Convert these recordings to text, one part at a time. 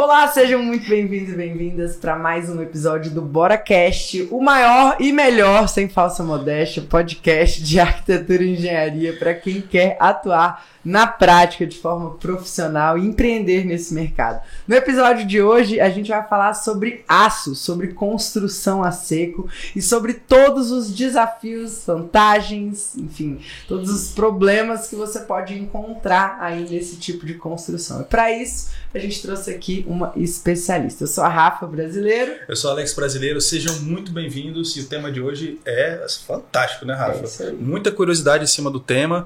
Olá, sejam muito bem-vindos e bem-vindas para mais um episódio do BoraCast, o maior e melhor, sem falsa modéstia, podcast de arquitetura e engenharia para quem quer atuar na prática de forma profissional e empreender nesse mercado. No episódio de hoje, a gente vai falar sobre aço, sobre construção a seco e sobre todos os desafios, vantagens, enfim, todos os problemas que você pode encontrar aí nesse tipo de construção. E para isso, a gente trouxe aqui uma especialista. Eu sou a Rafa Brasileiro. Eu sou Alex Brasileiro. Sejam muito bem-vindos. E o tema de hoje é fantástico, né, Rafa? É Muita curiosidade em cima do tema,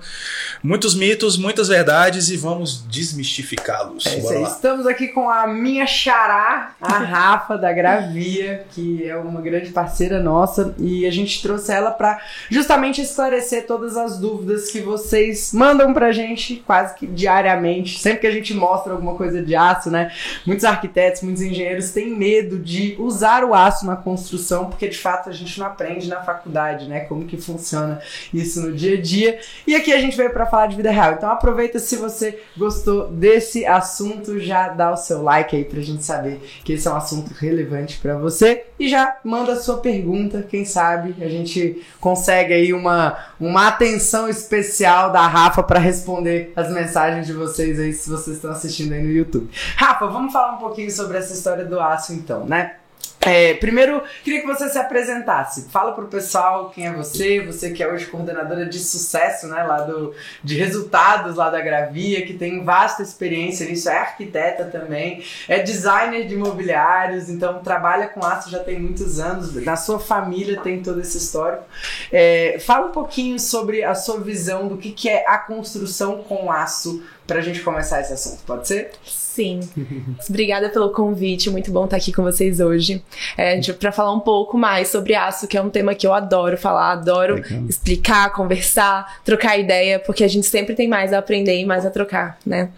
muitos mitos, muitas verdades e vamos desmistificá-los. É Estamos aqui com a minha xará, a Rafa da Gravia, que é uma grande parceira nossa e a gente trouxe ela para justamente esclarecer todas as dúvidas que vocês mandam pra gente quase que diariamente, sempre que a gente mostra alguma coisa de aço, né? Muitos arquitetos, muitos engenheiros têm medo de usar o aço na construção, porque de fato a gente não aprende na faculdade, né? Como que funciona isso no dia a dia. E aqui a gente veio para falar de vida real. Então aproveita se você gostou desse assunto, já dá o seu like aí pra gente saber que esse é um assunto relevante para você e já manda a sua pergunta, quem sabe a gente consegue aí uma, uma atenção especial da Rafa para responder as mensagens de vocês aí se vocês estão assistindo aí no YouTube. Rafa, vamos falar um pouquinho sobre essa história do aço então, né? É, primeiro, queria que você se apresentasse. Fala pro pessoal quem é você, você que é hoje coordenadora de sucesso, né, lá do, de resultados lá da Gravia, que tem vasta experiência nisso, é arquiteta também, é designer de imobiliários, então trabalha com aço já tem muitos anos, na sua família tem todo esse histórico. É, fala um pouquinho sobre a sua visão do que, que é a construção com aço para a gente começar esse assunto, pode ser? Sim. Obrigada pelo convite, muito bom estar aqui com vocês hoje. É, para falar um pouco mais sobre aço, que é um tema que eu adoro falar, adoro Legal. explicar, conversar, trocar ideia, porque a gente sempre tem mais a aprender e mais a trocar, né?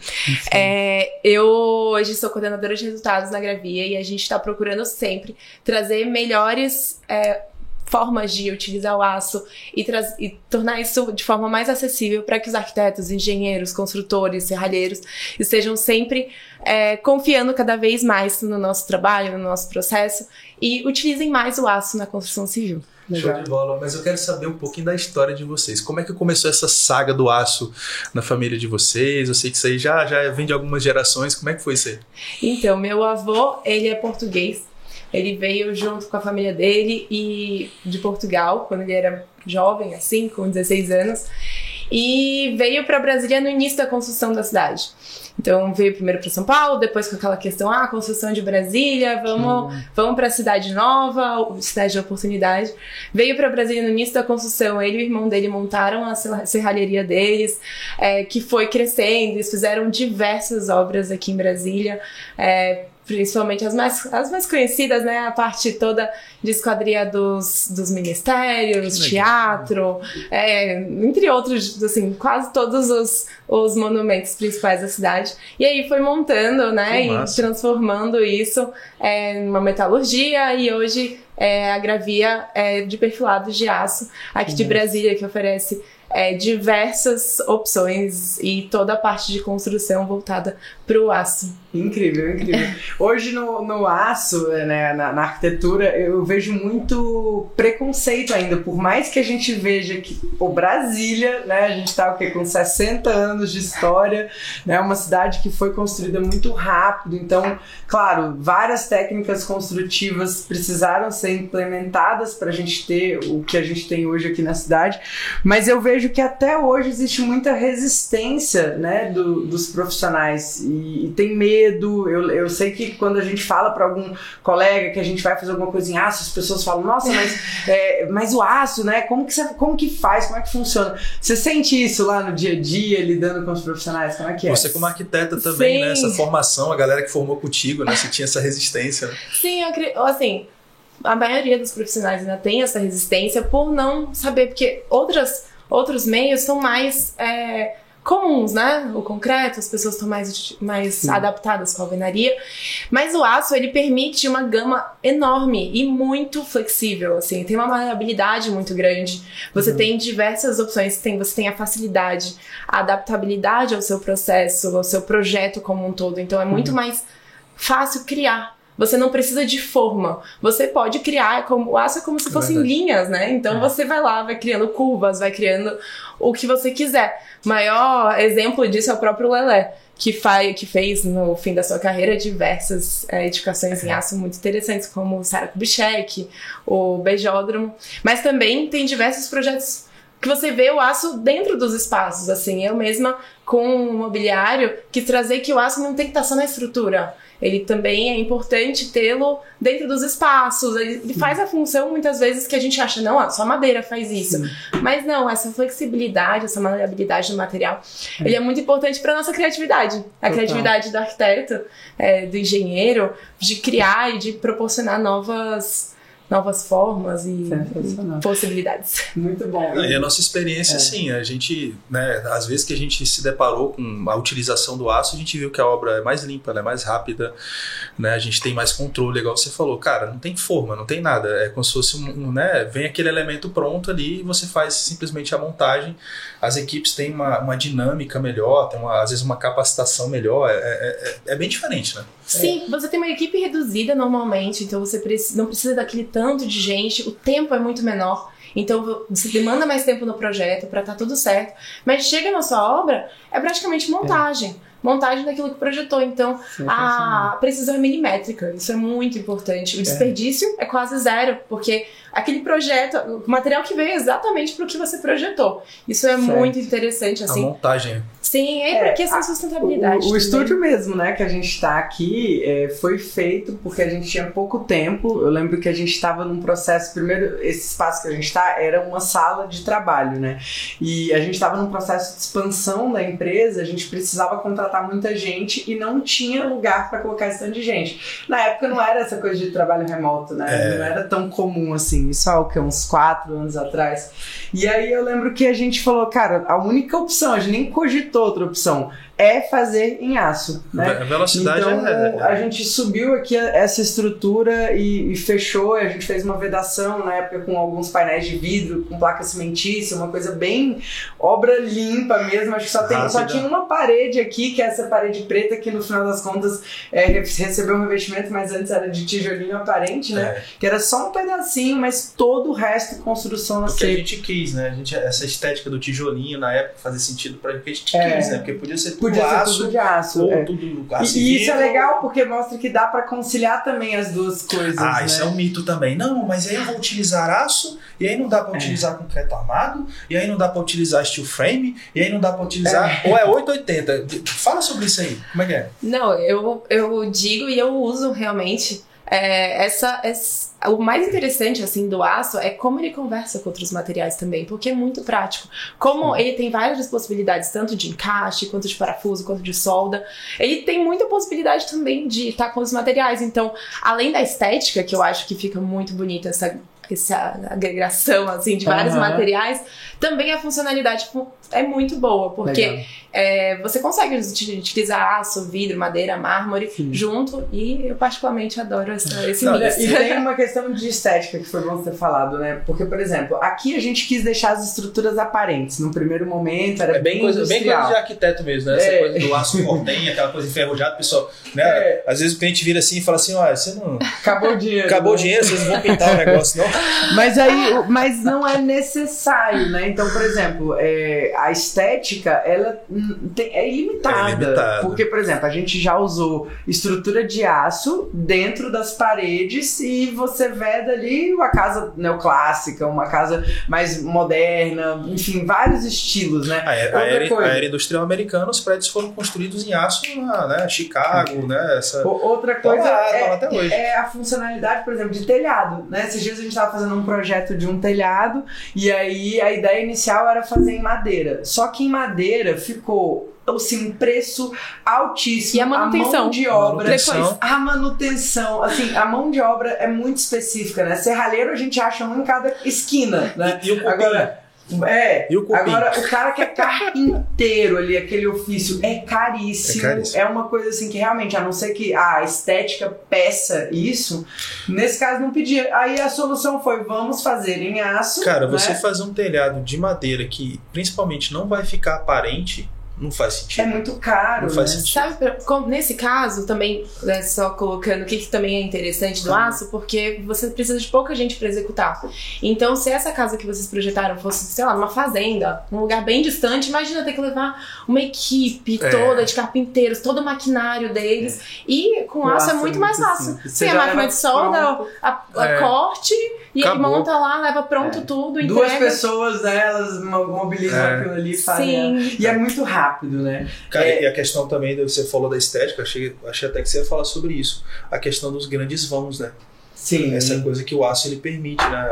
É, eu hoje sou coordenadora de resultados na Gravia e a gente está procurando sempre trazer melhores. É, formas de utilizar o aço e, e tornar isso de forma mais acessível para que os arquitetos, engenheiros, construtores, serralheiros estejam sempre é, confiando cada vez mais no nosso trabalho, no nosso processo e utilizem mais o aço na construção civil. Legal. Show de bola, mas eu quero saber um pouquinho da história de vocês. Como é que começou essa saga do aço na família de vocês? Eu sei que isso aí já, já vem de algumas gerações. Como é que foi isso aí? Então, meu avô, ele é português, ele veio junto com a família dele e de Portugal, quando ele era jovem, assim, com 16 anos, e veio para Brasília no início da construção da cidade. Então veio primeiro para São Paulo, depois com aquela questão, ah, construção de Brasília, vamos, vamos para a cidade nova, cidade de oportunidade. Veio para Brasília no início da construção, ele e o irmão dele montaram a serralheria deles, é, que foi crescendo, eles fizeram diversas obras aqui em Brasília. É, principalmente as mais, as mais conhecidas, né? A parte toda de esquadria dos, dos ministérios, teatro, é, entre outros, assim, quase todos os, os monumentos principais da cidade. E aí foi montando, né? E transformando isso é, numa metalurgia e hoje é, a Gravia é de perfilados de aço aqui de Brasília, que oferece é, diversas opções e toda a parte de construção voltada para o aço. Incrível, incrível. Hoje no, no aço, né, na, na, arquitetura, eu vejo muito preconceito ainda. Por mais que a gente veja que o Brasília, né, a gente está o com 60 anos de história, né, uma cidade que foi construída muito rápido. Então, claro, várias técnicas construtivas precisaram ser implementadas para a gente ter o que a gente tem hoje aqui na cidade. Mas eu vejo que até hoje existe muita resistência né, do, dos profissionais e, e tem medo medo. Eu, eu sei que quando a gente fala para algum colega que a gente vai fazer alguma coisa em aço, as pessoas falam, nossa, mas, é, mas o aço, né? Como que, você, como que faz? Como é que funciona? Você sente isso lá no dia a dia, lidando com os profissionais? Como é que é? Você como arquiteta também, Sim. né? Essa formação, a galera que formou contigo, né? Você tinha essa resistência. Né? Sim, eu acredito, assim, a maioria dos profissionais ainda tem essa resistência por não saber, porque outras, outros meios são mais... É, comuns, né? O concreto, as pessoas estão mais, mais adaptadas com a alvenaria. Mas o aço, ele permite uma gama enorme e muito flexível, assim. Tem uma maleabilidade muito grande. Você uhum. tem diversas opções. Tem, você tem a facilidade, a adaptabilidade ao seu processo, ao seu projeto como um todo. Então, é muito uhum. mais fácil criar. Você não precisa de forma. Você pode criar, como, o aço é como se fossem Verdade. linhas, né? Então é. você vai lá, vai criando curvas, vai criando o que você quiser. Maior exemplo disso é o próprio Lelé, que, faz, que fez no fim da sua carreira diversas é, edificações em aço muito interessantes, como o Sarah Kubitschek, o Beijódromo. Mas também tem diversos projetos que você vê o aço dentro dos espaços, assim. Eu mesma, com o mobiliário, quis trazer que o aço não tem que estar só na estrutura ele também é importante tê-lo dentro dos espaços. Ele faz a função muitas vezes que a gente acha, não, só madeira faz isso. Sim. Mas não, essa flexibilidade, essa maleabilidade do material, é. ele é muito importante para nossa criatividade. A Total. criatividade do arquiteto, é, do engenheiro, de criar e de proporcionar novas novas formas e, e possibilidades. Muito bom. e a nossa experiência, é. sim, a gente, né, às vezes que a gente se deparou com a utilização do aço, a gente viu que a obra é mais limpa, é mais rápida, né, a gente tem mais controle, igual você falou, cara, não tem forma, não tem nada, é como se fosse um, um né, vem aquele elemento pronto ali e você faz simplesmente a montagem, as equipes têm uma, uma dinâmica melhor, tem uma, às vezes uma capacitação melhor, é, é, é, é bem diferente, né? Sim, você tem uma equipe reduzida normalmente, então você não precisa daquele tanto de gente, o tempo é muito menor. Então você demanda mais tempo no projeto para estar tá tudo certo. Mas chega na sua obra, é praticamente montagem. É. Montagem daquilo que projetou. Então, a precisão é milimétrica. Isso é muito importante. O é. desperdício é. é quase zero, porque aquele projeto, o material que veio exatamente para o que você projetou. Isso é certo. muito interessante. Assim. A montagem. Sim, é, é porque essa sustentabilidade. O, o estúdio mesmo, né, que a gente está aqui, é, foi feito porque a gente tinha pouco tempo. Eu lembro que a gente estava num processo. Primeiro, esse espaço que a gente está era uma sala de trabalho, né? E a gente estava num processo de expansão da empresa, a gente precisava contratar muita gente e não tinha lugar para colocar esse tanto de gente. Na época não era essa coisa de trabalho remoto, né? É. Não era tão comum assim. Isso há o que, uns quatro anos atrás. E aí eu lembro que a gente falou, cara, a única opção, a gente nem cogitou outra opção é fazer em aço. Né? A velocidade então, é, A gente subiu aqui essa estrutura e, e, fechou. A gente fez uma vedação na época com alguns painéis de vidro, com placa cimentícia, uma coisa bem obra limpa mesmo. Acho que só, tem, só tinha uma parede aqui, que é essa parede preta, que no final das contas é, recebeu um revestimento, mas antes era de tijolinho aparente, né? É. Que era só um pedacinho, mas todo o resto construção na Porque a gente quis, né? A gente, essa estética do tijolinho na época fazia sentido pra gente, a gente é. quis, né? Porque podia ser Podia aço, ser tudo de aço. Ou é. tudo aço. E, e isso é legal porque mostra que dá para conciliar também as duas coisas. Ah, né? isso é um mito também. Não, mas aí eu vou utilizar aço, e aí não dá para é. utilizar concreto armado, e aí não dá para utilizar steel frame, e aí não dá para utilizar. É. Ou é 880. Fala sobre isso aí. Como é que é? Não, eu, eu digo e eu uso realmente é, essa, essa, o mais interessante assim do aço é como ele conversa com outros materiais também, porque é muito prático. Como ele tem várias possibilidades, tanto de encaixe, quanto de parafuso, quanto de solda, ele tem muita possibilidade também de estar com os materiais. Então, além da estética, que eu acho que fica muito bonita essa essa agregação assim de vários uhum. materiais, também a funcionalidade é muito boa, porque é, você consegue utilizar aço, vidro, madeira, mármore Sim. junto e eu particularmente adoro essa, esse Não, mix. E tem uma questão de estética que foi bom ter falado, né? Porque, por exemplo, aqui a gente quis deixar as estruturas aparentes. No primeiro momento era é bem, coisa, bem coisa de arquiteto mesmo, né? Essa é. coisa do aço cortem, aquela coisa enferrujada, pessoal, né? É. Às vezes o cliente vira assim e fala assim, olha, você não... Acabou o dinheiro. Acabou né? o dinheiro, vocês não vão pintar o negócio, não? Mas aí, mas não é necessário, né? Então, por exemplo, é, a estética, ela é ilimitada. É ilimitada. Porque, por exemplo, a gente já usou estrutura de aço dentro das paredes e você vê dali uma casa neoclássica, uma casa mais moderna, enfim, vários estilos, né? A, a, era, a era industrial americana, os prédios foram construídos em aço, né? Chicago, né? Essa... Outra coisa tá lá, é, é, a funcionalidade, por exemplo, de telhado, né? Esses dias a gente estava fazendo um projeto de um telhado e aí a ideia inicial era fazer em madeira. Só que em madeira ficou assim, um preço altíssimo. E a manutenção. A mão de obra. Manutenção. A manutenção. Assim, a mão de obra é muito específica, né? Serralheiro a gente acha um em cada esquina, né? E, e o Agora, é, o agora o cara que é carpinteiro ali, aquele ofício, é caríssimo. é caríssimo. É uma coisa assim que realmente, a não ser que a estética peça isso, nesse caso não pedia. Aí a solução foi: vamos fazer em aço. Cara, né? você fazer um telhado de madeira que principalmente não vai ficar aparente Não faz sentido. É muito caro. Não faz né? sentido. Sabe, nesse caso, também, né, só colocando o que, que também é interessante do aço, porque você precisa de pouca gente para executar. Então, se essa casa que vocês projetaram fosse, sei lá, numa fazenda, num lugar bem distante, imagina ter que levar uma equipe É. toda de carpinteiros, todo o maquinário deles. E com O aço, é muito mais fácil. Tem a máquina de solda, pronto. a, a É. corte, e ele Acabou. monta lá, leva pronto É. tudo, Duas entrega. pessoas, né, elas mo- mobilizam É. aquilo ali e fazem. Sim. E é muito rápido, né? Cara, É. e a questão também, você falou da estética, achei, achei até que você ia falar sobre isso. A questão dos grandes vãos, né? Sim. Essa coisa que o aço ele permite, né?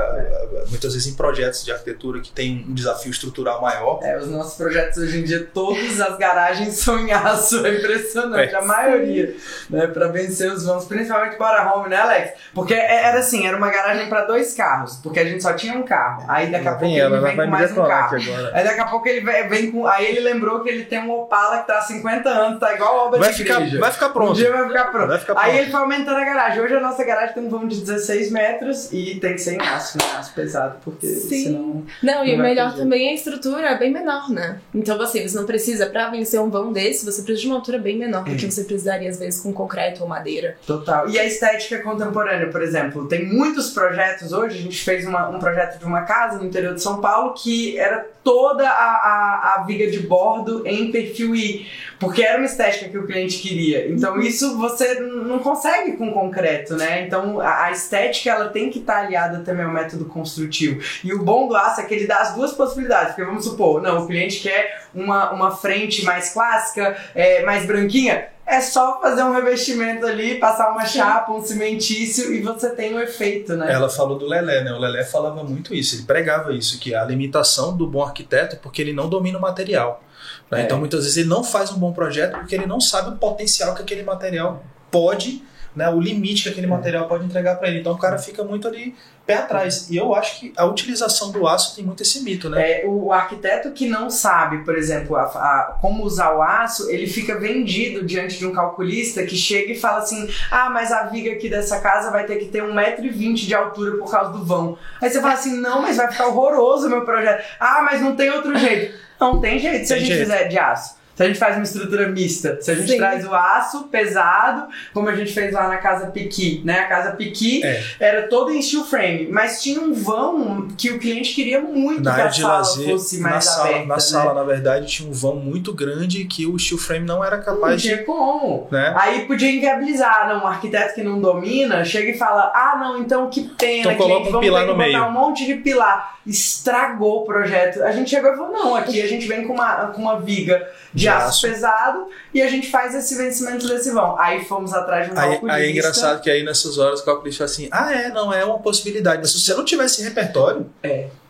Muitas vezes em projetos de arquitetura que tem um desafio estrutural maior. É, os nossos projetos hoje em dia, todas as garagens são em aço, é impressionante, É. a maioria, né, pra vencer os vãos, principalmente para home, né, Alex? Porque é- era assim, era uma garagem pra dois carros, porque a gente só tinha um carro, aí daqui a pouco ele vem com mais um carro. agora. Aí daqui a pouco ele vem, com. Aí ele lembrou que ele tem um Opala que tá há 50 anos, tá igual a obra Vai de ficar, igreja. vai ficar Um pronto. dia vai ficar pronto. Vai ficar Aí pronto. ele foi aumentando a garagem. Hoje a nossa garagem tem um vão de 16 metros e tem que ser em aço, né? Aço pesado, porque Sim. senão. Não, e o melhor também é a estrutura é bem menor, né? Então, assim, você não precisa, pra vencer um vão desse, você precisa de uma altura bem menor do que você precisaria, às vezes, com concreto ou madeira. Total. E a estética contemporânea, por exemplo, tem muitos projetos hoje. A gente fez uma- um projeto de uma casa no interior de São Paulo que era toda a, a, a viga de bordo em perfil I, porque era uma estética que o cliente queria. Então isso você não consegue com concreto, né? Então a, a estética ela tem que estar aliada também ao método construtivo. E o bom do aço é que ele dá as duas possibilidades, porque vamos supor, não, o cliente quer uma, uma frente mais clássica, é, mais branquinha. É só fazer um revestimento ali, passar uma chapa, um cimentício e você tem o efeito, né? Ela falou do Lelé, né? O Lelé falava muito isso, ele pregava isso, que a limitação do bom arquiteto é porque ele não domina o material. né? É. Então muitas vezes ele não faz um bom projeto porque ele não sabe o potencial que aquele material pode, né? o limite que aquele material pode entregar para ele. Então o cara fica muito ali pé atrás. E eu acho que a utilização do aço tem muito esse mito, né? É, o arquiteto que não sabe, por exemplo, a- a- como usar o aço, ele fica vendido diante de um calculista que chega e fala assim: ah, mas a viga aqui dessa casa vai ter que ter 1,20m de altura por causa do vão. Aí você fala assim: não, mas vai ficar horroroso o meu projeto. Ah, mas não tem outro jeito. Não tem jeito se a Tem gente jeito. fizer de aço. Se a gente faz uma estrutura mista, se a gente Sim. traz o aço pesado, como a gente fez lá na casa Piqui, né? A casa Piqui É. era toda em steel frame, mas tinha um vão que o cliente queria muito Na que a área de sala lazer, fosse na mais sala, aberta, na né? sala, na verdade, tinha um vão muito grande que o steel frame não era Não capaz de. tinha como. Né? Aí podia inviabilizar, não, um arquiteto que não domina chega e fala, ah não, então que pena, Então cliente, coloca um vamos pilar ter que no botar meio." um monte de pilar. Estragou o projeto. A gente chegou e falou, não, aqui a gente vem com uma, com uma viga de, De aço, aço. pesado e a gente faz esse vencimento desse vão. Aí fomos atrás de um Aí, calculista. aí é engraçado que aí nessas horas o calculista fala assim: ah, é, não, é uma possibilidade. Mas se você não tivesse repertório,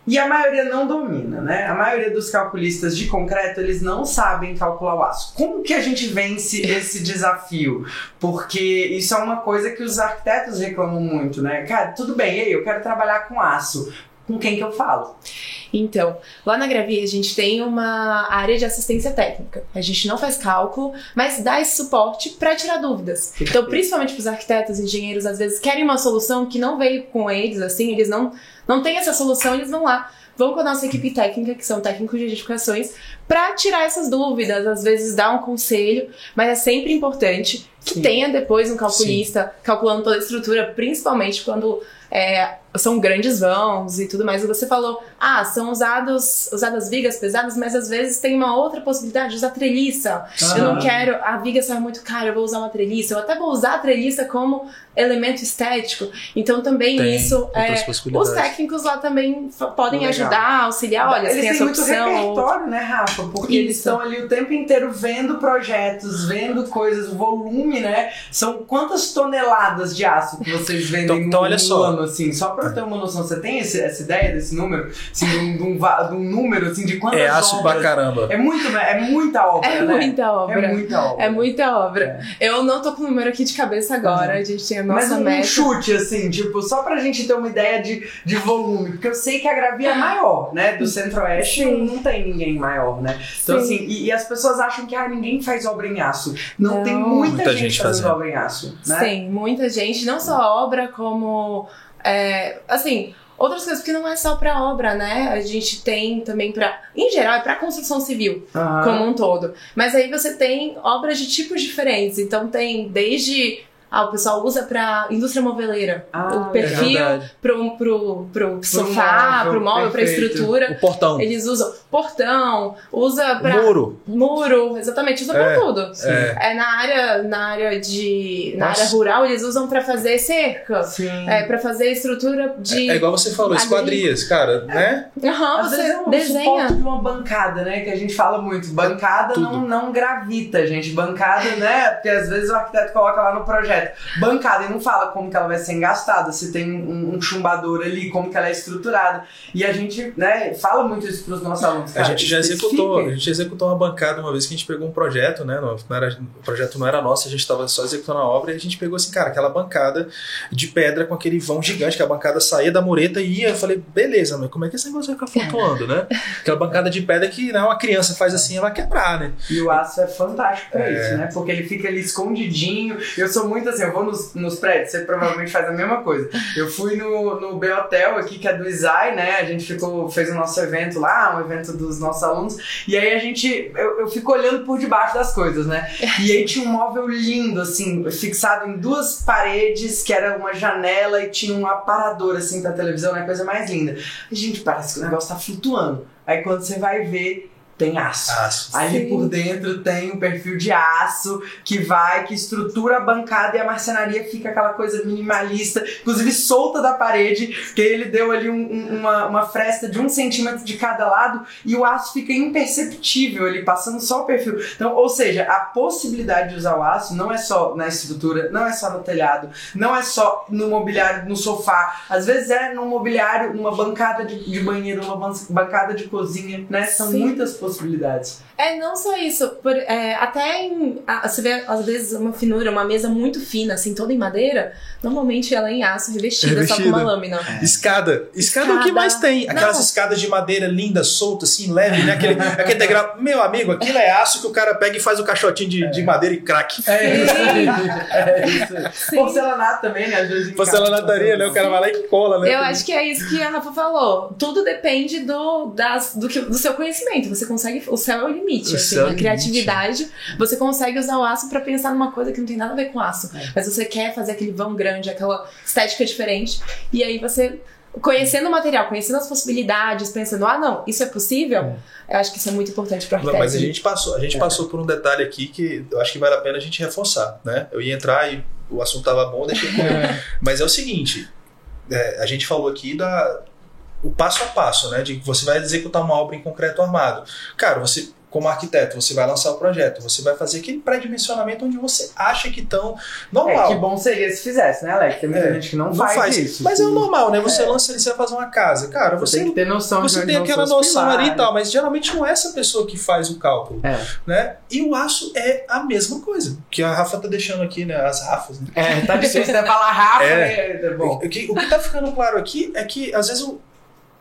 E a maioria não domina, né? A maioria dos calculistas de concreto, eles não sabem calcular o aço. Como que a gente vence esse desafio? Porque isso é uma coisa que os arquitetos reclamam muito, né? Cara, tudo bem, aí, eu quero trabalhar com aço. Com quem que eu falo? Então, lá na Gravia a gente tem uma área de assistência técnica. A gente não faz cálculo, mas dá esse suporte para tirar dúvidas. Então, principalmente para os arquitetos, engenheiros, às vezes querem uma solução que não veio com eles, assim, eles não, não têm essa solução, eles vão lá. Vão com a nossa equipe técnica, que são técnicos de edificações, para tirar essas dúvidas, às vezes dar um conselho, mas é sempre importante que Sim. tenha depois um calculista calculando toda a estrutura, principalmente quando é, são grandes vãos e tudo mais. E você falou, ah, são usados, usadas vigas pesadas, mas às vezes tem uma outra possibilidade de usar treliça. Eu não quero, a viga sai muito cara, eu vou usar uma treliça. Eu até vou usar a treliça como elemento estético. Então também tem isso é. Os técnicos lá também podem Legal. ajudar, auxiliar. Olha, eles têm essa muito opção. ou- repertório, né, Rafa? Porque eles Isso. estão ali o tempo inteiro vendo projetos, vendo coisas, o volume, né? São quantas toneladas de aço que vocês vendem Então- então no, olha no só. ano, assim? Só pra eu ter uma noção, você tem esse- essa ideia desse número? Assim, de um, de um de um número, assim, de quantas É aço obras? pra caramba. É, muito, né? é muita obra, É né? muita obra. É muita obra. É muita obra. Eu não tô com o número aqui de cabeça agora. Uhum. A gente tem a Mas nossa um meta. chute, assim, tipo, só pra gente ter uma ideia de, de volume. Porque eu sei que a Gravia é maior, né? Do Centro-Oeste não tem ninguém maior, né? Então, Sim. assim, e, e as pessoas acham que ah, ninguém faz obra em aço. Não, Não. tem muita, Muita gente, gente fazendo fazendo. obra em aço, né? Sim, muita gente, não só obra, como. É, assim, outras coisas, porque não é só para obra, né? A gente tem também para, em geral, é para construção civil Aham. como um todo. Mas aí você tem obras de tipos diferentes. Então tem desde ah, o pessoal usa para indústria moveleira. Ah, o perfil verdade. pro, pro, pro sofá, pro móvel, pra perfeito. estrutura. O portão. Eles usam portão, usa pra Muro. muro, exatamente, usa pra É, tudo. É. É na área, na área de, na Nossa. área rural eles usam pra fazer cerca, Sim. é para fazer estrutura de, É igual você falou, esquadrias, cara, né? Aham, Às vezes você é um desenha. de uma bancada, né? Que a gente fala muito. Bancada não, não gravita, gente. Bancada, né? Porque às vezes o arquiteto coloca lá no projeto. Bancada e não fala como que ela vai ser engastada, se tem um, um chumbador ali, como que ela é estruturada. E a gente, né, fala muito isso pros nossos alunos. A cara, gente já executou, a gente executou uma bancada uma vez que a gente pegou um projeto, né? Não, não era, o projeto não era nosso, a gente estava só executando a obra e a gente pegou assim, cara, aquela bancada de pedra com aquele vão gigante, que a bancada saía da mureta e ia. Eu falei, beleza, mas como é que esse negócio vai ficar flutuando, né? Aquela bancada de pedra que né, uma criança faz assim, ela vai quebrar, né? E o aço é fantástico pra É. isso, né? Porque ele fica ali escondidinho. Eu sou muito assim, eu vou nos, nos prédios, você provavelmente faz a mesma coisa. Eu fui no, no B Hotel aqui, que é do ISAI, né? A gente ficou, fez o nosso evento lá, um evento dos nossos alunos. E aí a gente, eu, eu fico olhando por debaixo das coisas, né? E aí tinha um móvel lindo, assim, fixado em duas paredes, que era uma janela e tinha um aparador, assim, pra televisão, né? Coisa mais linda. E, gente, parece que o negócio tá flutuando. Aí quando você vai ver, tem aço. Aço. Ali Sim. por dentro tem um perfil de aço que vai, que estrutura a bancada e a marcenaria fica aquela coisa minimalista, inclusive solta da parede, que ele deu ali um- um- uma, uma fresta de um centímetro de cada lado e o aço fica imperceptível ali, passando só o perfil. Então, ou seja, a possibilidade de usar o aço não é só na estrutura, não é só no telhado, não é só no mobiliário, no sofá, às vezes é no mobiliário, numa bancada de, de banheiro, uma ban- bancada de cozinha, né? São Sim. muitas possibilidades. É, não só isso. por- é, até em. a- Você vê, às vezes, uma finura, uma mesa muito fina, assim, toda em madeira. Normalmente ela é em aço, revestida, só com Revestida. uma lâmina. Escada. Escada é o que Escada. mais tem. Aquelas Não. escadas de madeira linda, solta, assim, leve, né? Aquele, aquele degrau. Meu amigo, aquilo é aço que o cara pega e faz o caixotinho de, de madeira e craque. É isso aí. É isso aí. Porcelanato também, né? Às vezes em Porcelanataria, né? O cara vai lá e cola, né? Eu acho que é isso que a Rafa falou. Tudo depende do, das, do, que, do seu conhecimento. Você consegue. O céu é o limite. O assim, céu é o a limite. criatividade. Você consegue usar o aço pra pensar numa coisa que não tem nada a ver com aço. É. Mas você quer fazer aquele vão grande, aquela estética diferente. E aí você. Conhecendo o material, conhecendo as possibilidades, pensando, ah, não, isso é possível, eu acho que isso é muito importante para arquiteto. mas a gente passou, a gente passou por um detalhe aqui que eu acho que vale a pena a gente reforçar, né? Eu ia entrar e o assunto tava bom, deixei correr. Mas é o seguinte, é, a gente falou aqui da o passo a passo, né? De que você vai executar uma obra em concreto armado. Cara, você como arquiteto, você vai lançar o projeto, você vai fazer aquele pré-dimensionamento onde você acha que estão normal. É, que bom seria se fizesse, né, Alex? Tem muita É, gente que não, não faz, faz. isso. Mas é o que- normal, né? Você É. lança ali, você vai fazer uma casa. Cara, Você você, tem que ter noção você tem aquela noção ali e tal, mas geralmente não é essa pessoa que faz o cálculo. É. né? E o aço é a mesma coisa. Que a Rafa tá deixando aqui, né? As Rafas. Né? É, tá difícil até falar Rafa, É. é, é bom. O, que, o que tá ficando claro aqui é que, às vezes, o,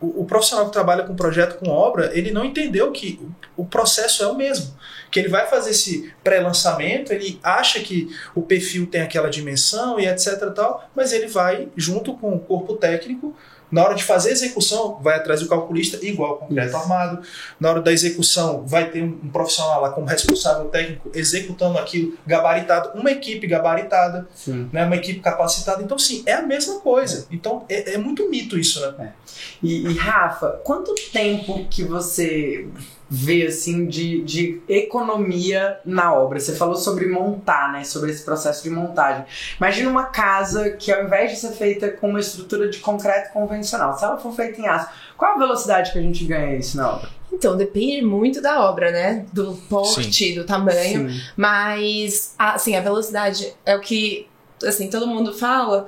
o, o profissional que trabalha com projeto, com obra, ele não entendeu que o, o processo é o mesmo. Que ele vai fazer esse pré-lançamento, ele acha que o perfil tem aquela dimensão e etc tal, mas ele vai, junto com o corpo técnico, na hora de fazer a execução, vai atrás do calculista, igual concreto Isso. armado. Na hora da execução, vai ter um, um profissional lá como responsável técnico executando aquilo gabaritado, uma equipe gabaritada Sim. né, uma equipe capacitada. Então, sim, é a mesma coisa. Então, é, é muito mito isso, né? E, e, Rafa, quanto tempo que você vê assim de, de economia na obra? Você falou sobre montar, né? Sobre esse processo de montagem. Imagina uma casa que ao invés de ser feita com uma estrutura de concreto convencional, se ela for feita em aço, qual a velocidade que a gente ganha isso na obra? Então, depende muito da obra, né? Do porte, do tamanho. Sim. Mas, assim, a velocidade é o que, assim, todo mundo fala.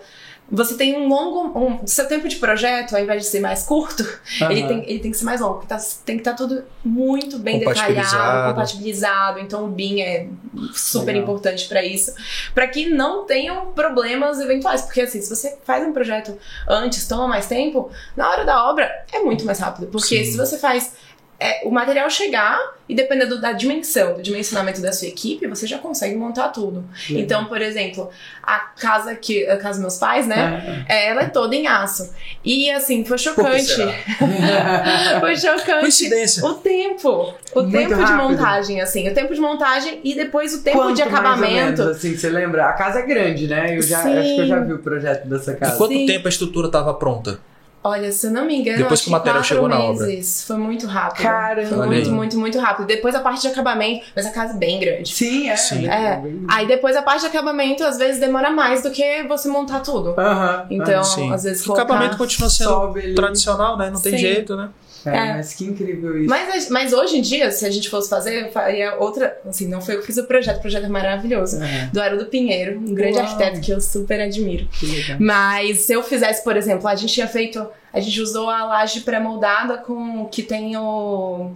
Você tem um longo. Um, seu tempo de projeto, ao invés de ser mais curto, ele, Aham. tem, ele tem que ser mais longo. tá- tem que estar tudo muito bem Compatibilizado. detalhado, compatibilizado. Então, o BIM é super Legal. importante para isso. Para que não tenham problemas eventuais. Porque, assim, se você faz um projeto antes, toma mais tempo, na hora da obra é muito mais rápido. Porque Sim. se você faz é, o material chegar e dependendo da dimensão, do dimensionamento da sua equipe, você já consegue montar tudo. Uhum. Então, por exemplo, a casa que a casa dos meus pais, né? É. Ela é toda em aço. E assim, foi chocante. foi chocante. Coincidência. O tempo. O Muito tempo rápido. de montagem, assim. O tempo de montagem e depois o tempo Quanto de acabamento. Mais ou menos, assim, você lembra? A casa é grande, né? Eu já Sim. acho que eu já vi o projeto dessa casa. E quanto Sim. tempo a estrutura estava pronta? Olha, se eu não me engano, depois que o material chegou meses. na obra. Foi muito rápido. Caramba. Foi muito, muito, muito rápido. Depois a parte de acabamento, mas a casa é bem grande. Sim, é. Sim. É. Aí depois a parte de acabamento às vezes demora mais do que você montar tudo. Uh -huh. Então, às vezes O acabamento continua sendo tradicional, né? Não tem Sim. jeito, né? É, é, mas que incrível isso. Mas, mas hoje em dia, se a gente fosse fazer, eu faria outra. Assim, não foi eu que fiz o projeto, o projeto é maravilhoso. É. Do Haroldo Pinheiro, um grande Uau. arquiteto que eu super admiro. Mas se eu fizesse, por exemplo, a gente tinha feito. A gente usou a laje pré-moldada com que tem o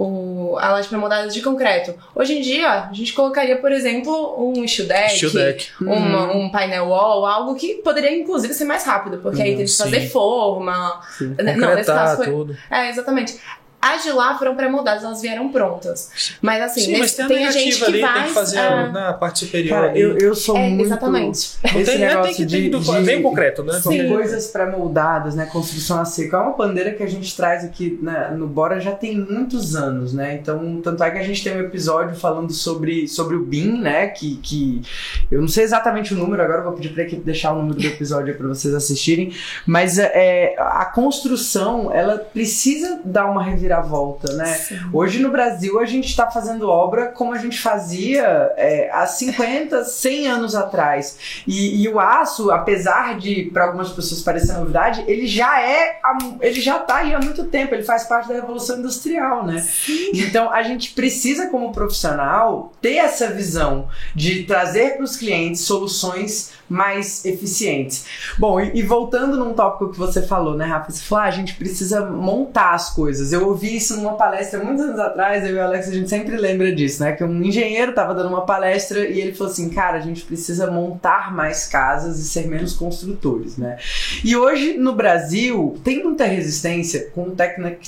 o, a laje pré-moldada de concreto. Hoje em dia, a gente colocaria, por exemplo, um steel deck, steel deck. Uma, uhum. um painel wall, algo que poderia, inclusive, ser mais rápido, porque aí tem que fazer forma. Sim. Não, nesse caso foi. Tudo. É, exatamente. As de lá foram pré-moldadas, elas vieram prontas. Mas assim, Sim, mas tem, tem a gente que ali, vai. Tem que fazer é... na parte superior. Cara, eu, eu sou é, muito. Exatamente. Esse tem, negócio tem que de, de, de, bem concreto, né? Sim. Coisas pré-moldadas, né? Construção a seco. É uma bandeira que a gente traz aqui né, no Bora já tem muitos anos, né? Então, tanto é que a gente tem um episódio falando sobre, sobre o BIM, né? Que, que eu não sei exatamente o número, agora eu vou pedir pra equipe deixar o número do episódio para vocês assistirem. Mas é, a construção, ela precisa dar uma reviravolta, né? Sim. Hoje no Brasil a gente está fazendo obra como a gente fazia é, há 50, 100 anos atrás. E, e o aço, apesar de para algumas pessoas parecer novidade, ele já é, ele já está aí há muito tempo, ele faz parte da revolução industrial, né? Sim. Então a gente precisa como profissional ter essa visão de trazer para os clientes soluções mais eficientes. Bom, e, e, voltando num tópico que você falou, né, Rafa? Você falou, ah, a gente precisa montar as coisas. Eu ouvi isso numa palestra muitos anos atrás, eu e o Alex, a gente sempre lembra disso, né? Que um engenheiro estava dando uma palestra e ele falou assim, cara, a gente precisa montar mais casas e ser menos construtores, né? E hoje, no Brasil, tem muita resistência com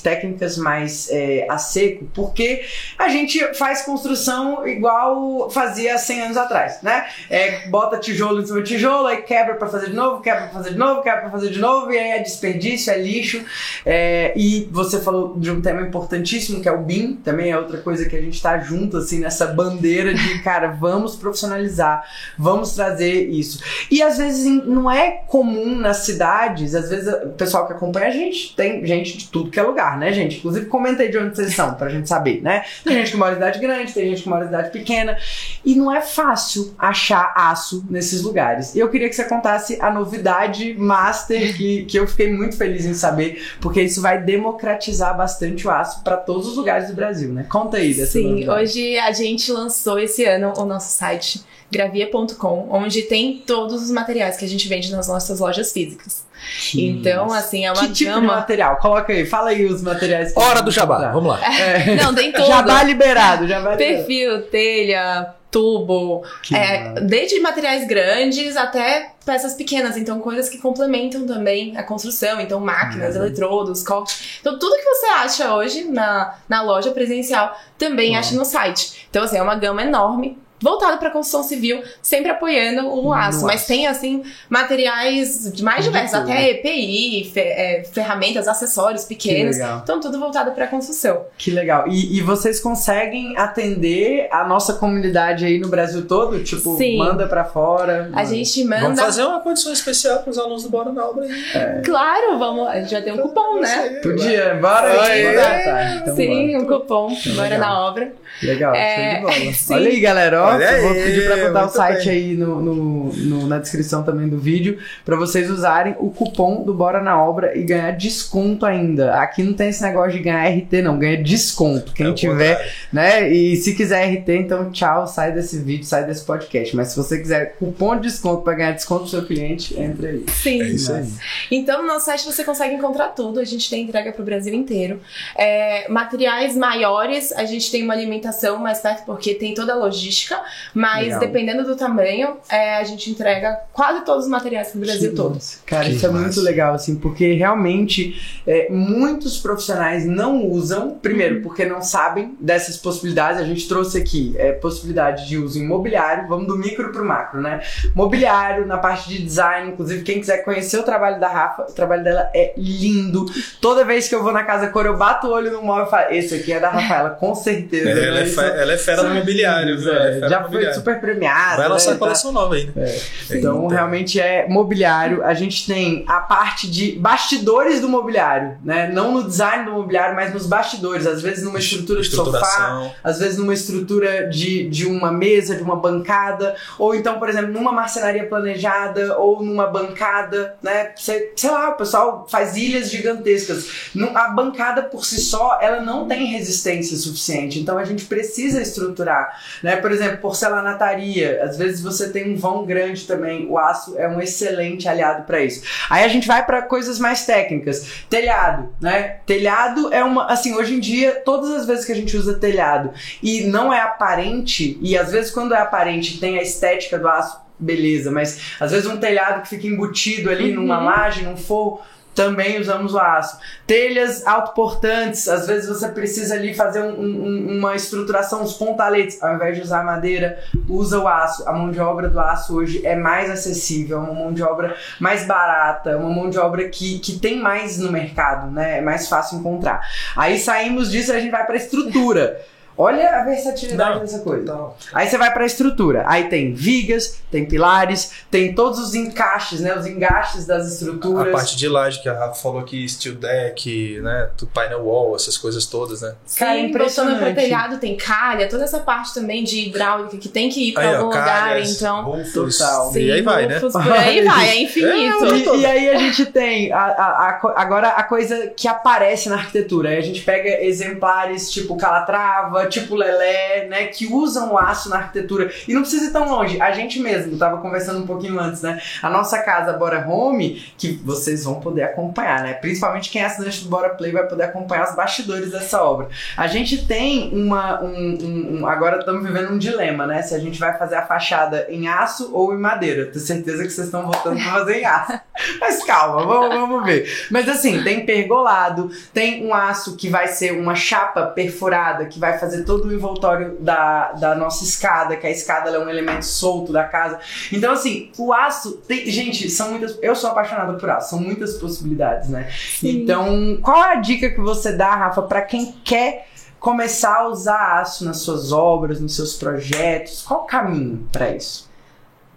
técnicas mais é, a seco, porque a gente faz construção igual fazia 100 anos atrás, né? É, bota tijolo em cima de tijolo, aí quebra para fazer de novo, quebra para fazer de novo, quebra para fazer de novo, e aí é desperdício, é lixo. É, e você falou de um tema importantíssimo que é o BIM, também é outra coisa que a gente está junto assim nessa bandeira de, cara, vamos profissionalizar, vamos trazer isso. E às vezes não é comum nas cidades, às vezes o pessoal que acompanha a gente tem gente de tudo que é lugar, né, gente? Inclusive comentei de onde vocês são, pra gente saber, né? Tem gente que mora em cidade grande, tem gente que mora em cidade pequena, e não é fácil achar aço nesses lugares lugares. E eu queria que você contasse a novidade master que, que eu fiquei muito feliz em saber, porque isso vai democratizar bastante o aço para todos os lugares do Brasil, né? Conta aí dessa Sim, novidade. hoje a gente lançou esse ano o nosso site gravia.com, onde tem todos os materiais que a gente vende nas nossas lojas físicas. Que então, assim, é uma que tipo gama... de material? Coloca aí, fala aí os materiais. Hora do jabá, vamos lá. É. Não, tem tudo. Jabá liberado, jabá liberado. Perfil, telha, tubo, é, desde materiais grandes até peças pequenas, então coisas que complementam também a construção, então máquinas, uhum. eletrodos, corte. Então tudo que você acha hoje na, na loja presencial também uhum. acha no site. Então assim, é uma gama enorme voltado para construção civil, sempre apoiando o aço. Mas tem, assim, materiais mais diversos, até EPI, fe é, ferramentas, acessórios pequenos. Então, tudo voltado para construção. Que legal. E, e, vocês conseguem atender a nossa comunidade aí no Brasil todo? Tipo, Sim. manda para fora? A gente manda. Vamos fazer uma condição especial para os alunos do Bora na Obra aí. É. Claro, vamos. A gente vai ter um cupom, né? Podia, bora aí. Tá, então Sim, bora. um cupom. Bora na obra. Legal, é, show de bola. Olha aí, galera. Ó, Olha vou pedir para botar o site bem. aí no, no, no, na descrição também do vídeo para vocês usarem o cupom do Bora na Obra e ganhar desconto ainda. Aqui não tem esse negócio de ganhar RT, não, ganha desconto. Quem é tiver, né? E se quiser RT, então tchau, sai desse vídeo, sai desse podcast. Mas se você quiser cupom de desconto para ganhar desconto pro seu cliente, entra aí. Sim. É isso aí. Então no nosso site você consegue encontrar tudo. A gente tem entrega pro Brasil inteiro. É, materiais maiores, a gente tem uma alimentação mais perto porque tem toda a logística mas Legal. dependendo do tamanho, é, a gente entrega quase todos os materiais do Brasil Que todo. massa. Cara, Que isso é massa. muito legal, assim, porque realmente é, muitos profissionais não usam, primeiro, Uhum. porque não sabem dessas possibilidades. A gente trouxe aqui é, possibilidade de uso imobiliário, vamos do micro pro macro, né? Mobiliário, na parte de design, inclusive, quem quiser conhecer o trabalho da Rafa, o trabalho dela é lindo. Toda vez que eu vou na casa cor, eu bato o olho no móvel e falo, esse aqui é da Rafaela, com certeza. É, ela, é né? fe- ela é fera no mobiliário, viu? É É, fera já foi super premiada. Vai lançar né, a coleção nova aí, né? então, Eita. realmente é mobiliário. A gente tem a parte de bastidores do mobiliário, né? Não no design do mobiliário, mas nos bastidores. Às vezes numa estrutura de sofá, às vezes numa estrutura de, de uma mesa, de uma bancada, ou então, por exemplo, numa marcenaria planejada, ou numa bancada, né? Sei, sei lá, o pessoal faz ilhas gigantescas. A bancada por si só, ela não tem resistência suficiente, então a gente precisa estruturar, né? Por exemplo, porcelanataria, às vezes você tem um vão grande também, o aço é um excelente aliado para isso. Aí a gente vai para coisas mais técnicas, telhado, né? Telhado é uma, assim, hoje em dia, todas as vezes que a gente usa telhado e não é aparente, e às vezes quando é aparente tem a estética do aço, beleza, mas às vezes um telhado que fica embutido ali numa Uhum. laje, num forro, também usamos o aço. Telhas autoportantes, às vezes você precisa ali fazer um- um- uma estruturação, uns pontaletes, ao invés de usar madeira, usa o aço. A mão de obra do aço hoje é mais acessível, é uma mão de obra mais barata, é uma mão de obra que, que tem mais no mercado, né? É mais fácil encontrar. Aí saímos disso e a gente vai para estrutura. Olha a versatilidade Não, dessa coisa. Então, Aí você vai pra estrutura. Aí tem vigas, tem pilares, tem todos os encaixes, né? Os engastes das estruturas. a parte de laje que a Rafa falou aqui, steel deck, né? Painel wall, essas coisas todas, né? Cara, Sim, impressionante. voltando pro telhado tem calha, toda essa parte também de hidráulica que tem que ir pra Aí, algum lugar, então. rufos, Total. e aí vai, né? Por aí vai, é infinito. É, E, e aí a gente tem a, a- a agora a coisa que aparece na arquitetura. Aí a gente pega exemplares tipo Calatrava, tipo Lelé, né? Que usam o aço na arquitetura. E não precisa ir tão longe. A gente mesmo, tava conversando um pouquinho antes, né? A nossa casa Bora Home, que vocês vão poder acompanhar, né? Principalmente quem é assinante do Bora Play vai poder acompanhar os bastidores dessa obra. A gente tem uma. Um, um- agora estamos vivendo um dilema, né? Se a gente vai fazer a fachada em aço ou em madeira. Tenho certeza que vocês estão votando pra fazer em aço. Mas calma, vamos, vamos ver. Mas assim, tem pergolado, tem um aço que vai ser uma chapa perfurada, que vai fazer todo o envoltório da, da nossa escada, que a escada é um elemento solto da casa. Então, assim, o aço tem. Gente, são muitas. Eu sou apaixonada por aço, são muitas possibilidades, né? Sim. Então, qual é a dica que você dá, Rafa, pra quem quer começar a usar aço nas suas obras, nos seus projetos? Qual o caminho pra isso?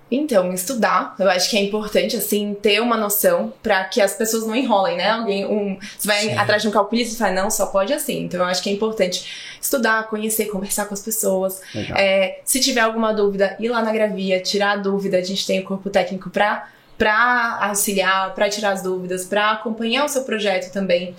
Então, estudar, eu acho que é importante, assim, ter uma noção pra que as pessoas não enrolem, né? Alguém, um, você vai Sim. atrás de um calculista e fala, não, só pode assim. Então, eu acho que é importante estudar, conhecer, conversar com as pessoas. É, se tiver alguma dúvida, ir lá na Gravia, tirar a dúvida. A gente tem o corpo técnico pra, pra auxiliar, pra tirar as dúvidas, pra acompanhar o seu projeto também.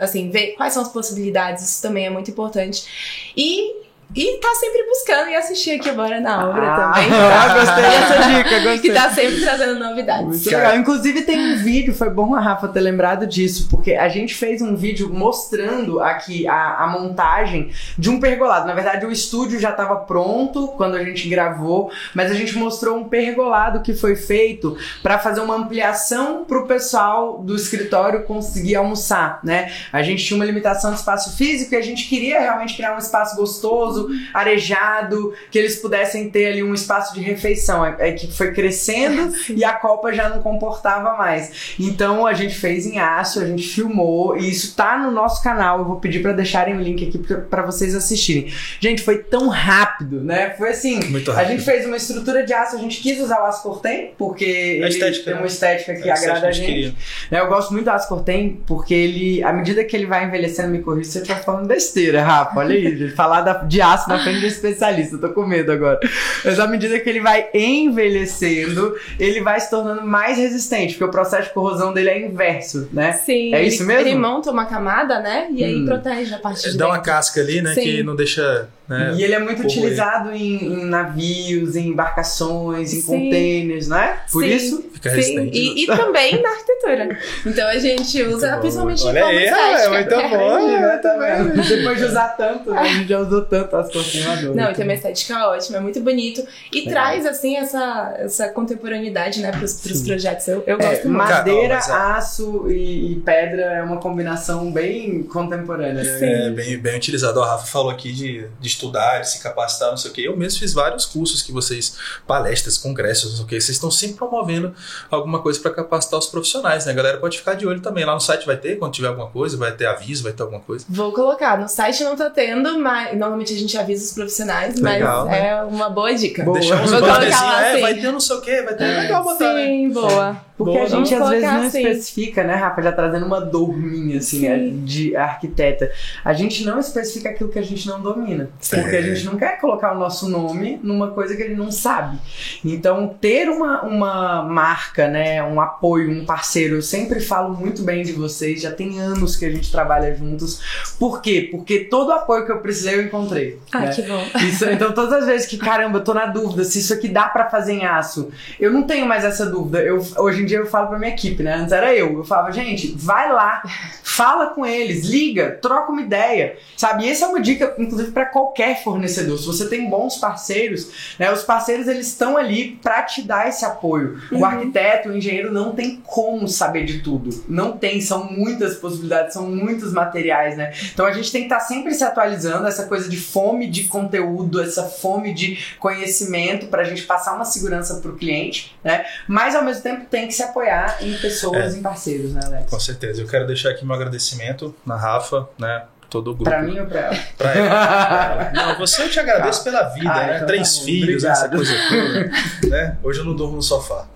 Assim, ver quais são as possibilidades, isso também é muito importante. E, e tá sempre buscando e assistir aqui agora na obra Ah, também. tá? gostei dessa dica, gostei. que tá sempre trazendo novidades. Legal. Inclusive tem um vídeo, foi bom a Rafa ter lembrado disso, porque a gente fez um vídeo mostrando aqui a, a montagem de um pergolado. Na verdade, o estúdio já estava pronto quando a gente gravou, mas a gente mostrou um pergolado que foi feito para fazer uma ampliação para o pessoal do escritório conseguir almoçar, né? A gente tinha uma limitação de espaço físico e a gente queria realmente criar um espaço gostoso, arejado, que eles pudessem ter ali um espaço de refeição. É, é que foi crescendo e a Copa já não comportava mais. Então a gente fez em aço, a gente filmou e isso tá no nosso canal. Eu vou pedir pra deixarem o link aqui pra- pra vocês assistirem. Gente, foi tão rápido, né? Foi assim, Muito a rápido. gente fez uma estrutura de aço, a gente quis usar o aço cortem porque ele estética, tem né? uma estética que É, isso agrada a gente gente. queria. Né, Eu gosto muito do aço cortem porque ele, à medida que ele vai envelhecendo, me corrija se eu estiver falando besteira, Rafa. Olha aí, falar da- de aço na frente de um especialista, tô com medo agora. Mas à medida que ele vai envelhecendo, ele vai se tornando mais resistente, porque o processo de corrosão dele é inverso, né? Sim, É ele- isso mesmo? Ele monta uma camada, né? E aí Hum. protege a parte de Dá uma dentro. casca ali, né? Sim. Que não deixa Né? E ele é muito Por utilizado em, em navios, em embarcações, em Sim. containers, né? Por Sim. isso. Fica Sim, resistente. e, e também na arquitetura. Então a gente usa Muito principalmente Olha em forma aí, estética. é muito bom. É, tá vendo? Depois de usar tanto, né? a gente já usou tanto as transformadoras. Não, e tem uma estética ótima, é muito bonito. E Legal. traz, assim, essa, essa contemporaneidade, né, pros, pros Sim. projetos. Eu, eu É, gosto muito. madeira, aço e, e pedra é uma combinação bem contemporânea, né? Sim. É, bem, bem utilizado. A Rafa falou aqui de, de estudar, de se capacitar, não sei o quê. Eu mesmo fiz vários cursos que vocês, palestras, congressos, não sei o quê. Vocês estão sempre promovendo alguma coisa para capacitar os profissionais, né? A galera pode ficar de olho também. Lá no site vai ter, quando tiver alguma coisa, vai ter aviso, vai ter alguma coisa. Vou colocar. No site não tá tendo, mas normalmente a gente avisa os profissionais, Legal, mas né? é uma boa dica. Boa. Deixar uns Vou colocar lá, é, sim. vai ter não sei o quê, vai ter. É legal botar, né? Sim, boa. Porque Boa, a gente às vezes não assim. especifica, né, Rafa? Já trazendo uma dorminha, assim, Sim. né, de arquiteta. A gente não especifica aquilo que a gente não domina. Sim. Porque a gente não quer colocar o nosso nome numa coisa que ele não sabe. Então, ter uma, uma marca, né, um apoio, um parceiro, eu sempre falo muito bem de vocês, já tem anos que a gente trabalha juntos. Por quê? Porque todo o apoio que eu precisei eu encontrei. Ah, né? que bom. Isso, então, todas as vezes que, caramba, eu tô na dúvida se isso aqui dá pra fazer em aço, eu não tenho mais essa dúvida. Eu, hoje em dia eu falo pra minha equipe, né? Antes era eu. Eu falava, gente, vai lá, fala com eles, liga, troca uma ideia, sabe? E essa é uma dica, inclusive, pra qualquer fornecedor. Se você tem bons parceiros, né? Os parceiros, eles estão ali pra te dar esse apoio. O Uhum. arquiteto, o engenheiro, não tem como saber de tudo. Não tem, são muitas possibilidades, são muitos materiais, né? Então a gente tem que estar sempre se atualizando, essa coisa de fome de conteúdo, essa fome de conhecimento pra gente passar uma segurança pro cliente, né? Mas ao mesmo tempo tem que se apoiar em pessoas, em parceiros, né, Alex? Com certeza. Eu quero deixar aqui meu agradecimento na Rafa, né? Todo o grupo. Pra mim ou pra ela? Pra ela. Não, você eu te agradeço pela vida, Ah, né? então Três tá filhos, obrigado. essa coisa toda. Né? Hoje eu não durmo no sofá.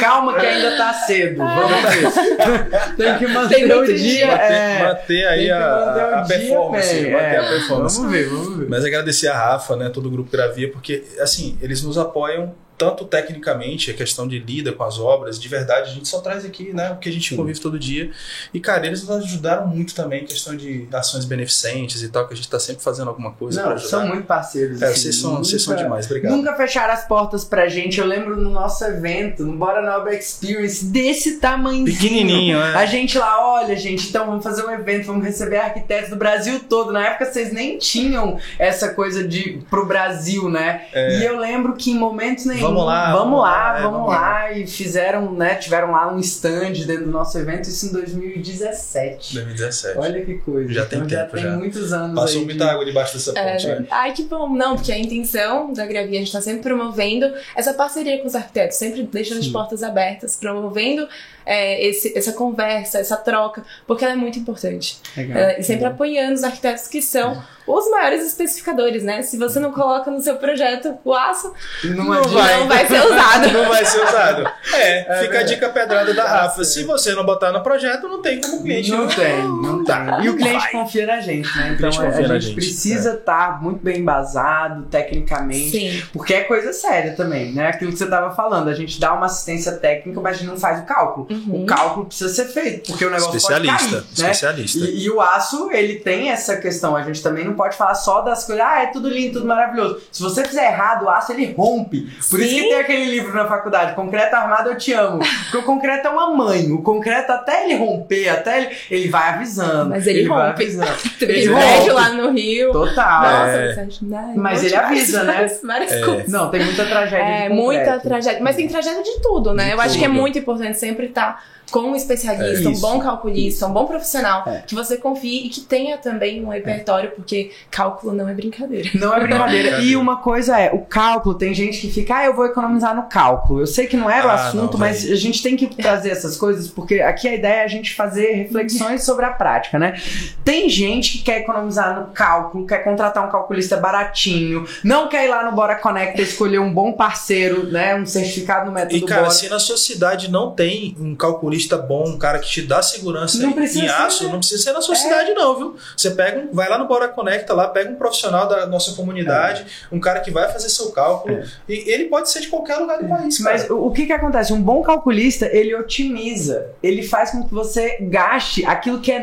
Calma que ainda tá cedo. Vamos ver. tem que manter Tem o dia. dia. Manter, é. manter aí a, a dia performance. bem, manter é. a performance. Vamos ver, vamos ver. Mas agradecer a Rafa, né, todo o grupo Gravia, porque assim, eles nos apoiam tanto tecnicamente, a questão de lida com as obras, de verdade, a gente só traz aqui, né, o que a gente Sim. convive todo dia. E, cara, eles nos ajudaram muito também questão de ações beneficentes e tal, que a gente tá sempre fazendo alguma coisa pra Não, são muito parceiros. É, assim, vocês, são, nunca- vocês são demais, obrigado. Nunca fecharam as portas pra gente. Eu lembro no nosso evento, no Bora Nova Experience, desse tamanho. Pequenininho, é. A gente lá, olha, gente, então vamos fazer um evento, vamos receber arquitetos do Brasil todo. Na época vocês nem tinham essa coisa de pro Brasil, né? É. E eu lembro que em momentos nenhum, Vamos lá, vamos lá, lá, é, vamos vamos lá, e fizeram, né? Tiveram lá um stand dentro do nosso evento, isso em 2017. 2017. Olha que coisa. Já tem então, já tempo, tem já. muitos anos Passou aí muita de- água debaixo dessa É, ponte, né? Ai, que bom. Não, porque a intenção da Gravia, a gente tá sempre promovendo essa parceria com os arquitetos, sempre deixando as Sim. portas abertas, promovendo é, esse- essa conversa, essa troca, porque ela é muito importante. Legal. É, e sempre apoiando os arquitetos que são os maiores especificadores, né? Se você não coloca no seu projeto o aço, Não, Não adianta. vai. não vai ser usado. Não vai ser usado. É, fica a dica pedrada da Tá Rafa. Se você não botar no projeto, não tem como o cliente. Não tem, não tem. E o não cliente vai. confia na gente, né? Então cliente a, na gente gente, precisa estar muito bem embasado tecnicamente. Sim. Porque é coisa séria também, né? Aquilo que você estava falando, a gente dá uma assistência técnica, mas a gente não faz o cálculo. Uhum. O cálculo precisa ser feito, porque o negócio Especialista. pode cair, né? Especialista. E, e o aço, ele tem essa questão. A gente também não pode falar só das coisas, ah, é tudo lindo, tudo maravilhoso. Se você fizer errado, o aço ele rompe. Por isso Sim. que tem aquele livro na faculdade, Concreto Armado Eu Te Amo. Porque o concreto é uma mãe. O concreto, até ele romper, até ele, ele vai avisando. Mas ele vai rompe. avisando. Teve Ele prédio rompe. lá no Rio. Total. Nossa, É. Mas ele avisa, né? Várias, É. coisas. Não, tem muita tragédia É, muita tragédia. Mas tem tragédia de tudo, né? De Eu acho que é tudo. muito importante sempre estar usar com um especialista, É um bom calculista, um bom profissional, É. que você confie e que tenha também um repertório, porque cálculo não é brincadeira. Não é brincadeira. Não, E uma coisa é, o cálculo, tem gente que fica, ah, eu vou economizar no cálculo. Eu sei que não era o Ah, assunto, não, mas a gente tem que trazer essas coisas, porque aqui a ideia é a gente fazer reflexões sobre a prática, né? Tem gente que quer economizar no cálculo, quer contratar um calculista baratinho, não quer ir lá no Bora Conecta escolher um bom parceiro, né? Um certificado no método E, cara, Bora. se na sua cidade não tem um calculista bom, um cara que te dá segurança Não em aço, ser, né? não precisa ser na sua É. cidade, não, viu? Você pega um, vai lá no Bora Conecta lá, pega um profissional da nossa comunidade, um cara que vai fazer seu cálculo. É. E ele pode ser de qualquer lugar do país. Mas cara. o o que que acontece? Um bom calculista, ele otimiza. Ele faz com que você gaste aquilo que é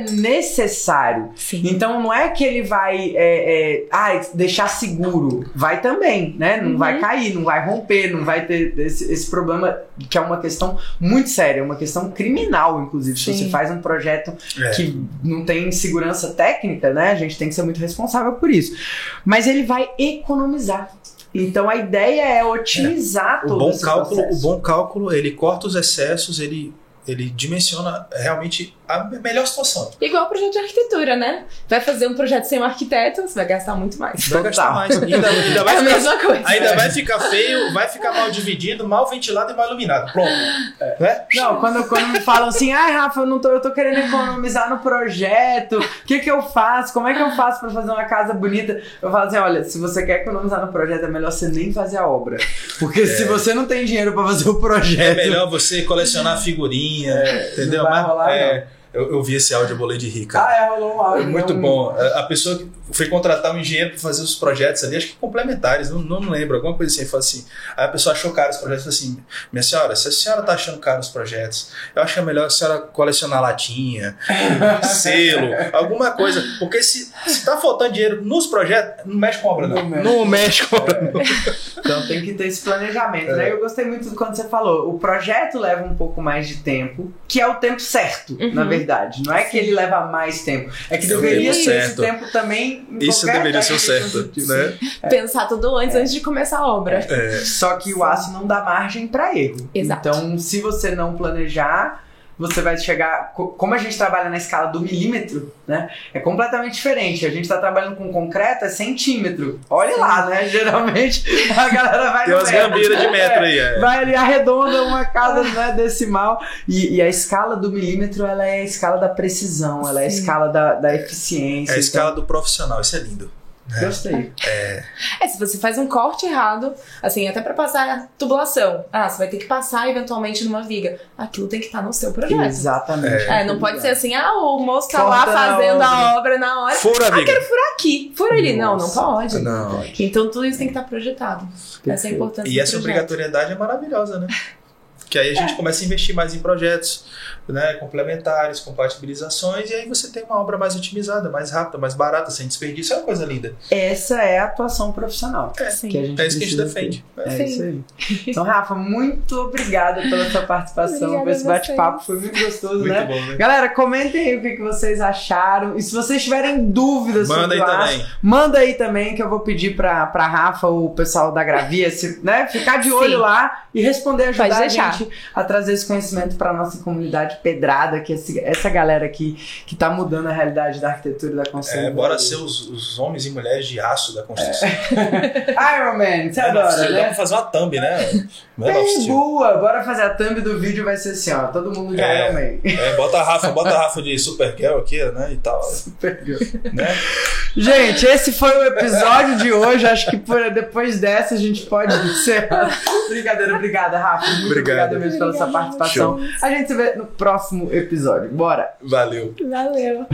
necessário. Sim. Então não é que ele vai é, é, ah, deixar seguro. Vai também, né? Não Uhum. vai cair, não vai romper, não vai ter esse, esse problema que é uma questão muito séria, uma questão criminal, inclusive. Se Sim. você faz um projeto É. que não tem segurança técnica, né? A gente tem que ser muito responsável por isso. Mas ele vai economizar. Então a ideia é otimizar O todo bom esse cálculo, o processo. bom cálculo, ele corta os excessos, ele ele dimensiona realmente a melhor situação. Igual o projeto de arquitetura, né? Vai fazer um projeto sem um arquiteto, você vai gastar muito mais. Vai gastar mais. Ainda, ainda É vai a ficar mesma coisa. Ainda vai ficar feio, vai ficar mal dividido, mal ventilado e mal iluminado. Pronto. Né? Não, quando, quando me falam assim, ai, Rafa, eu, não tô, eu tô querendo economizar no projeto, o que que eu faço? Como é que eu faço pra fazer uma casa bonita? Eu falo assim, olha, se você quer economizar no projeto, é melhor você nem fazer a obra. Porque se você não tem dinheiro pra fazer o É projeto... melhor você colecionar figurinha, entendeu? não vai Mas, rolar, é, eu, eu vi esse áudio, eu bolei de rica. Ah, é, rolou um áudio. Muito um- bom. A pessoa que foi contratar um engenheiro para fazer os projetos ali, acho que complementares, não, não lembro, alguma coisa assim. Falou assim. Aí a pessoa achou caro os projetos falou assim: Minha senhora, se a senhora tá achando caro os projetos, eu acho que é melhor a senhora colecionar latinha, selo, alguma coisa. Porque se, se tá faltando dinheiro nos projetos, não mexe com obra, não. Não mexe. Não mexe com obra, não. Então tem que ter esse planejamento, né? Eu gostei muito do quando você falou. O projeto leva um pouco mais de tempo, que é o tempo certo, Uhum. na verdade. Não é que ele leva mais tempo. É que É deveria ser esse tempo também. Isso deveria ser o certo, né? Pensar tudo antes, antes de começar a obra. É. Só que o aço não dá margem para erro. Exato. Então, se você não planejar, você vai chegar. co- Como a gente trabalha na escala do milímetro, né? É completamente diferente. A gente tá trabalhando com concreto, é centímetro. Olha lá, né? Geralmente a galera vai Tem umas gambeiras de metro aí. É. Vai ali, arredonda uma casa né, decimal. E, e a escala do milímetro, ela é a escala da precisão, ela é a escala da, da eficiência. É a escala do profissional, isso é lindo. Então, gostei. É, se você faz um corte errado, assim, até pra passar tubulação. Ah, você vai ter que passar eventualmente numa viga. Aquilo tem que estar no seu projeto. Exatamente. É, não pode ser assim, ah, o moço tá lá Corta fazendo a obra. na hora. Fura, Ah, amiga. quero furar aqui. Fura ali. Não, não pode. Não. Então tudo isso tem que estar projetado. Essa é a importância E do essa projeto. obrigatoriedade é maravilhosa, né? Que aí a gente começa a investir mais em projetos né, complementares, compatibilizações, e aí você tem uma obra mais otimizada, mais rápida, mais barata, sem desperdício. É uma coisa linda. Essa é a atuação profissional. Sim. Que a gente É isso que a gente defende. ter. É Sim. isso aí. Então, Rafa, muito obrigada pela sua participação, Obrigada por esse bate-papo. Foi muito gostoso, Muito né? bom, né? Galera, comentem aí o que, que vocês acharam. E se vocês tiverem dúvidas Manda sobre aí o aço, também. manda aí também que eu vou pedir pra, pra Rafa, o pessoal da Gravia, se, né, ficar de olho Sim. lá e responder, ajudar Pode a deixar. Gente a trazer esse conhecimento pra nossa comunidade pedrada, que esse- essa galera aqui que tá mudando a realidade da arquitetura e da construção. É, bora ser os, os homens e mulheres de aço da construção. Iron Man, você É, adora, né? Vamos fazer uma thumb, né? Bem Steel. boa! Bora fazer a thumb do vídeo, vai ser assim, ó. Todo mundo de É. Iron Man. É, bota a Rafa, bota a Rafa de Supergirl aqui, né? E tal. Super good. Né? Gente, esse foi o episódio de hoje. Acho que por, depois dessa a gente pode encerrar. Brincadeira, obrigada, Rafa. Muito Obrigado. Obrigada mesmo pela sua participação. A gente se vê no próximo episódio. Bora! Valeu. Valeu.